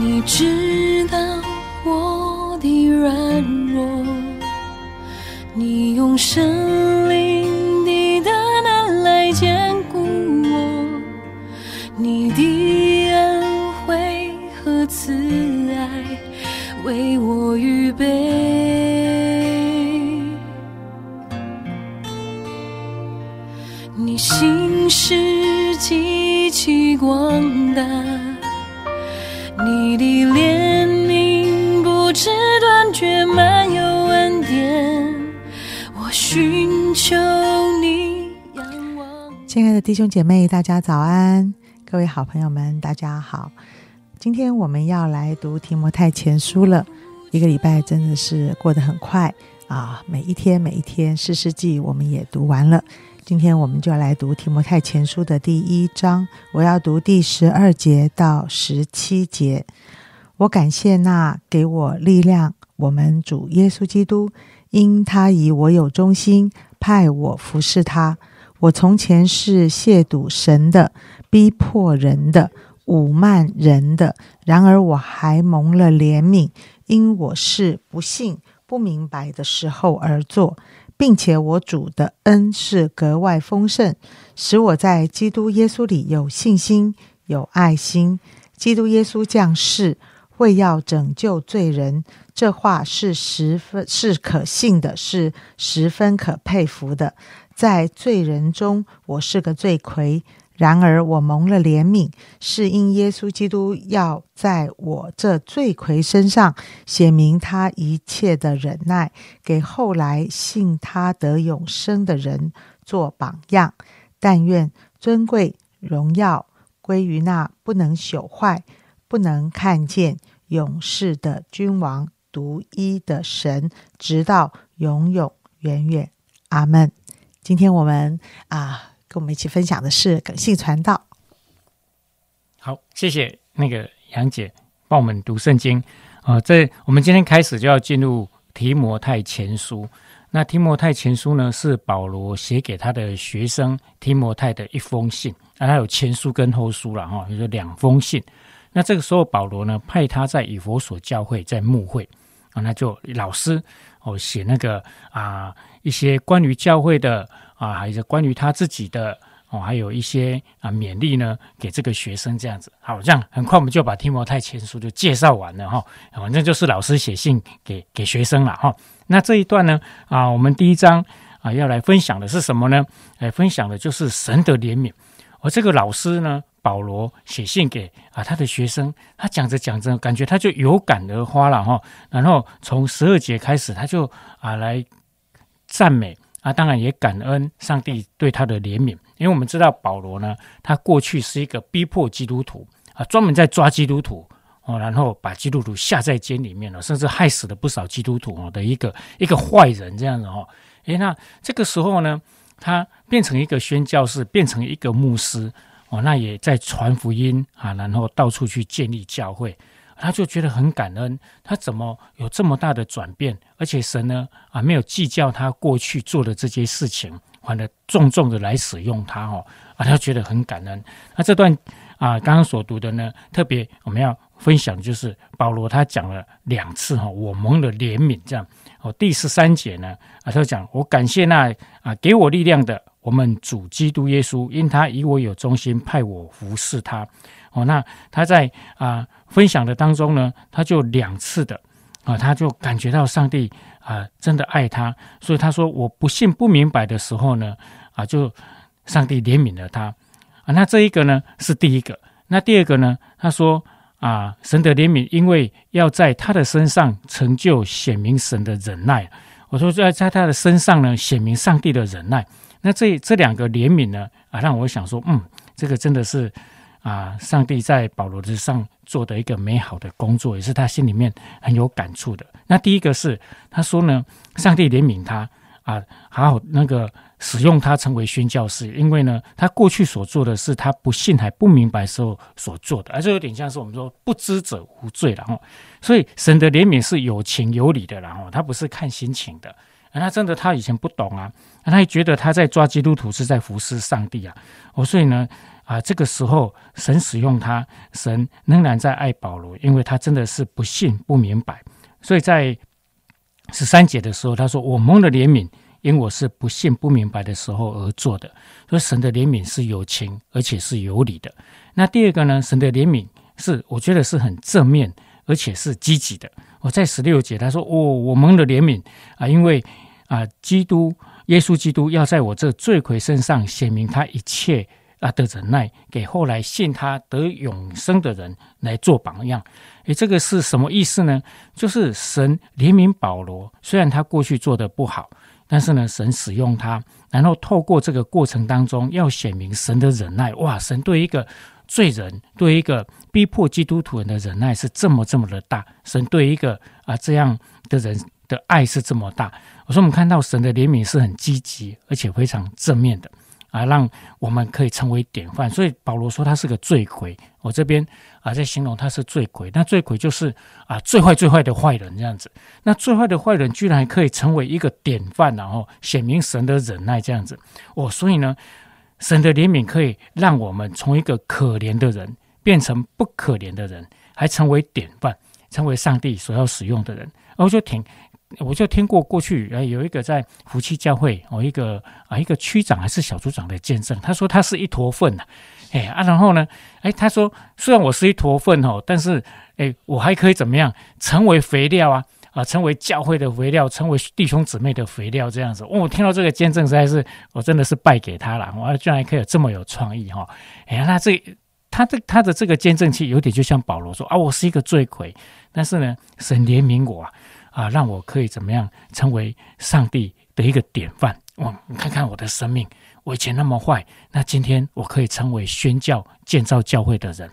你知道我的软弱，你用生灵的大能来坚固我，你的恩惠和慈爱为我预备，你心事极其广大。你的怜悯不知断绝，满有恩典。我寻求你，仰望。亲爱的弟兄姐妹，大家早安！各位好朋友们，大家好。今天我们要来读提摩太前书了。一个礼拜真的是过得很快啊！每一天，每一天，四世纪我们也读完了。今天我们就来读提摩太前书的第一章，我要读第十二节到十七节。我感谢那给我力量，我们主耶稣基督，因他以我有忠心，派我服侍他。我从前是亵渎神的，逼迫人的，侮慢人的，然而我还蒙了怜悯，因我是不信、不明白的时候而做。并且我主的恩是格外丰盛，使我在基督耶稣里有信心、有爱心。基督耶稣降世，为要拯救罪人，这话是十分是可信的，是十分可佩服的。在罪人中，我是个罪魁。然而我蒙了怜悯，是因耶稣基督要在我这罪魁身上写明他一切的忍耐，给后来信他得永生的人做榜样。但愿尊贵荣耀归于那不能朽坏、不能看见、永世的君王、独一的神，直到永永远远。阿门。今天我们啊。跟我们一起分享的是耿信传道。好，谢谢那个杨姐帮我们读圣经啊。这我们今天开始就要进入提摩太前书。那提摩太前书呢，是保罗写给他的学生提摩太的一封信啊。他有前书跟后书了哈，有两封信。那这个时候保罗呢，派他在以佛所教会，在牧会啊，那就老师哦写那个啊一些关于教会的。啊，还有关于他自己的哦，还有一些啊勉励呢，给这个学生这样子。好，这样很快我们就把提摩太前书就介绍完了哈。反正就是老师写信给给学生了哈。那这一段呢啊，我们第一章啊要来分享的是什么呢？来分享的就是神的怜悯。而这个老师呢，保罗写信给啊他的学生，他讲着讲着，感觉他就有感而发了哈。然后从十二节开始，他就啊来赞美。啊，当然也感恩上帝对他的怜悯，因为我们知道保罗呢，他过去是一个逼迫基督徒啊，专门在抓基督徒哦，然后把基督徒下在监里面了，甚至害死了不少基督徒哦的一个一个坏人这样子哦。诶，那这个时候呢，他变成一个宣教士，变成一个牧师哦，那也在传福音啊，然后到处去建立教会。他就觉得很感恩，他怎么有这么大的转变？而且神呢啊，没有计较他过去做的这些事情，反而重重的来使用他哦啊，他觉得很感恩。那这段啊，刚刚所读的呢，特别我们要分享就是保罗他讲了两次哈，我蒙了怜悯这样哦。第十三节呢啊，他讲我感谢那啊给我力量的我们主基督耶稣，因他以我有忠心，派我服侍他。哦，那他在啊分享的当中呢，他就两次的啊，他就感觉到上帝啊真的爱他，所以他说我不信不明白的时候呢，啊就上帝怜悯了他啊。那这一个呢是第一个，那第二个呢，他说啊神的怜悯，因为要在他的身上成就显明神的忍耐。我说在在他的身上呢显明上帝的忍耐。那这这两个怜悯呢啊，让我想说，嗯，这个真的是。啊，上帝在保罗之上做的一个美好的工作，也是他心里面很有感触的。那第一个是他说呢，上帝怜悯他啊，好好那个使用他成为宣教士，因为呢，他过去所做的是他不信还不明白时候所做的，而且有点像是我们说不知者无罪然后，所以神的怜悯是有情有理的然后，他不是看心情的。那真的他以前不懂啊，他也觉得他在抓基督徒是在服侍上帝啊，哦，所以呢。啊，这个时候神使用他，神仍然在爱保罗，因为他真的是不信不明白，所以在十三节的时候，他说：“我蒙了怜悯，因我是不信不明白的时候而做的。”所以神的怜悯是有情，而且是有理的。那第二个呢？神的怜悯是我觉得是很正面，而且是积极的。我在十六节他说：“哦，我蒙了怜悯啊，因为啊，基督耶稣基督要在我这罪魁身上显明他一切。”啊的忍耐，给后来信他得永生的人来做榜样。诶，这个是什么意思呢？就是神怜悯保罗，虽然他过去做的不好，但是呢，神使用他，然后透过这个过程当中，要显明神的忍耐。哇，神对一个罪人，对一个逼迫基督徒人的忍耐是这么这么的大。神对一个啊这样的人的爱是这么大。我说，我们看到神的怜悯是很积极，而且非常正面的。啊，让我们可以成为典范。所以保罗说他是个罪魁。我这边啊，在形容他是罪魁。那罪魁就是啊，最坏最坏的坏人这样子。那最坏的坏人居然可以成为一个典范，然后显明神的忍耐这样子。哦，所以呢，神的怜悯可以让我们从一个可怜的人变成不可怜的人，还成为典范，成为上帝所要使用的人。我就挺。我就听过过去呃有一个在福气教会哦一个啊一个区长还是小组长的见证，他说他是一坨粪呐，哎啊然后呢哎他说虽然我是一坨粪哦，但是哎我还可以怎么样成为肥料啊啊成为教会的肥料，成为弟兄姊妹的肥料这样子。我听到这个见证实在是我真的是拜给他了，我居然可以这么有创意哈！哎那这他这他的这个见证器有点就像保罗说啊我是一个罪魁，但是呢神怜悯我。啊，让我可以怎么样成为上帝的一个典范？哇，你看看我的生命，我以前那么坏，那今天我可以成为宣教、建造教会的人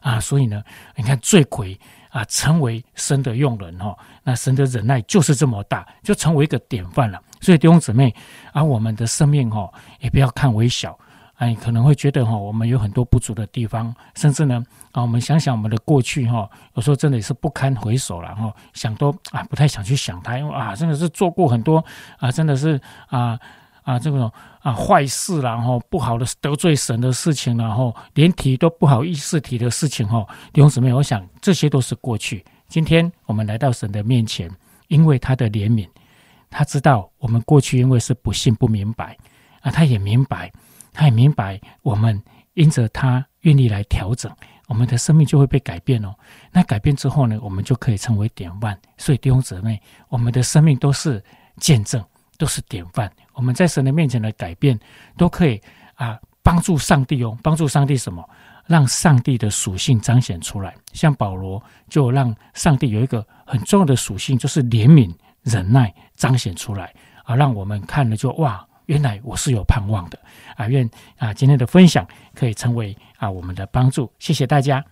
啊！所以呢，你看罪魁啊，成为神的用人哈，那神的忍耐就是这么大，就成为一个典范了。所以弟兄姊妹啊，我们的生命哈，也不要看微小。哎，可能会觉得哈，我们有很多不足的地方，甚至呢，啊，我们想想我们的过去哈，有时候真的也是不堪回首了哈，想都啊不太想去想它，因为啊，真的是做过很多啊，真的是啊啊这种啊坏事然后不好的得罪神的事情，然后连提都不好意思提的事情哈，弟兄姊妹，我想这些都是过去。今天我们来到神的面前，因为他的怜悯，他知道我们过去因为是不信不明白啊，他也明白。他也明白，我们因着他愿意来调整，我们的生命就会被改变哦。那改变之后呢，我们就可以成为典范。所以弟兄姊妹，我们的生命都是见证，都是典范。我们在神的面前的改变，都可以啊帮助上帝哦，帮助上帝什么？让上帝的属性彰显出来。像保罗就让上帝有一个很重要的属性，就是怜悯、忍耐彰显出来啊，让我们看了就哇。原来我是有盼望的啊！愿啊今天的分享可以成为啊我们的帮助，谢谢大家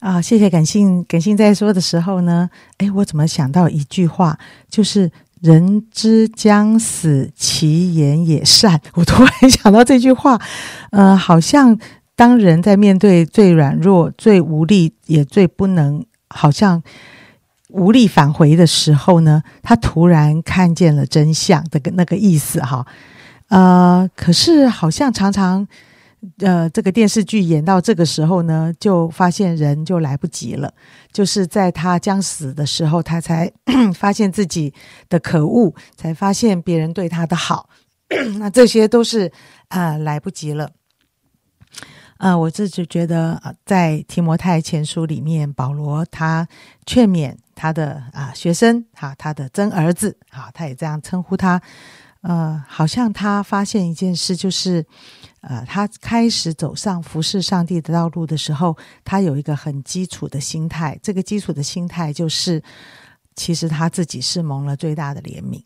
啊！谢谢感性感性在说的时候呢，哎，我怎么想到一句话，就是“人之将死，其言也善”。我突然想到这句话，呃，好像当人在面对最软弱、最无力，也最不能，好像。无力返回的时候呢，他突然看见了真相的那个意思哈，呃，可是好像常常，呃，这个电视剧演到这个时候呢，就发现人就来不及了，就是在他将死的时候，他才 发现自己的可恶，才发现别人对他的好，那这些都是啊来不及了。啊，我自己觉得，在提摩太前书里面，保罗他劝勉他的啊学生，哈，他的真儿子，哈，他也这样称呼他。呃，好像他发现一件事，就是，呃，他开始走上服侍上帝的道路的时候，他有一个很基础的心态。这个基础的心态就是，其实他自己是蒙了最大的怜悯。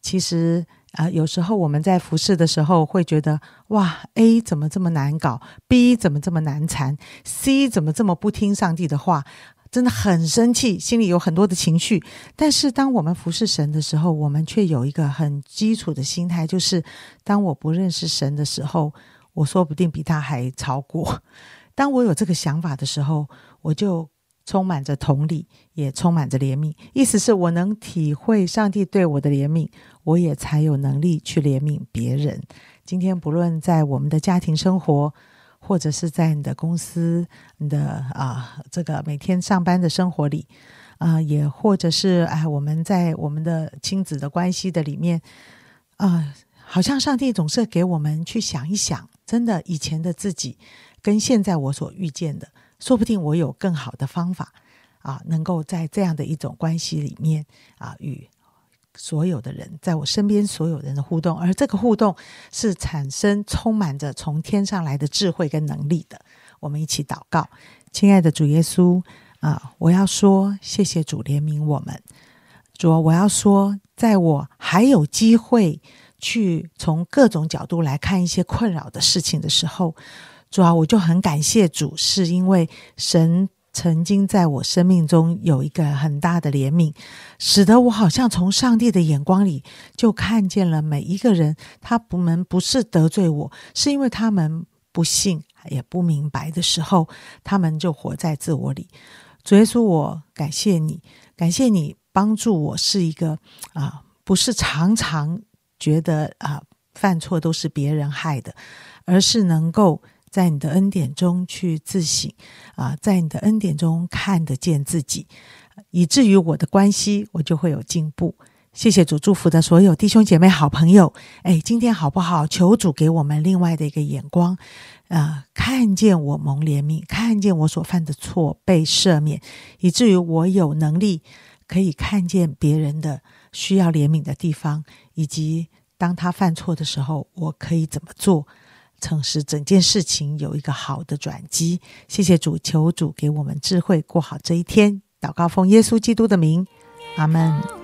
其实。啊，有时候我们在服侍的时候会觉得，哇，A 怎么这么难搞，B 怎么这么难缠，C 怎么这么不听上帝的话，真的很生气，心里有很多的情绪。但是当我们服侍神的时候，我们却有一个很基础的心态，就是当我不认识神的时候，我说不定比他还超过。当我有这个想法的时候，我就。充满着同理，也充满着怜悯。意思是我能体会上帝对我的怜悯，我也才有能力去怜悯别人。今天不论在我们的家庭生活，或者是在你的公司、你的啊这个每天上班的生活里，啊，也或者是哎，我们在我们的亲子的关系的里面，啊，好像上帝总是给我们去想一想，真的以前的自己跟现在我所遇见的，说不定我有更好的方法啊，能够在这样的一种关系里面啊与。所有的人在我身边，所有人的互动，而这个互动是产生充满着从天上来的智慧跟能力的。我们一起祷告，亲爱的主耶稣啊！我要说，谢谢主怜悯我们。主，我要说，在我还有机会去从各种角度来看一些困扰的事情的时候，主啊，我就很感谢主，是因为神。曾经在我生命中有一个很大的怜悯，使得我好像从上帝的眼光里就看见了每一个人。他不能不是得罪我，是因为他们不信也不明白的时候，他们就活在自我里。主耶稣，我感谢你，感谢你帮助我是一个啊，不是常常觉得啊犯错都是别人害的，而是能够。在你的恩典中去自省啊，在你的恩典中看得见自己，以至于我的关系我就会有进步。谢谢主祝福的所有弟兄姐妹、好朋友。哎，今天好不好？求主给我们另外的一个眼光啊，看见我蒙怜悯，看见我所犯的错被赦免，以至于我有能力可以看见别人的需要怜悯的地方，以及当他犯错的时候，我可以怎么做。曾使整件事情有一个好的转机。谢谢主，求主给我们智慧，过好这一天。祷告奉耶稣基督的名，阿门。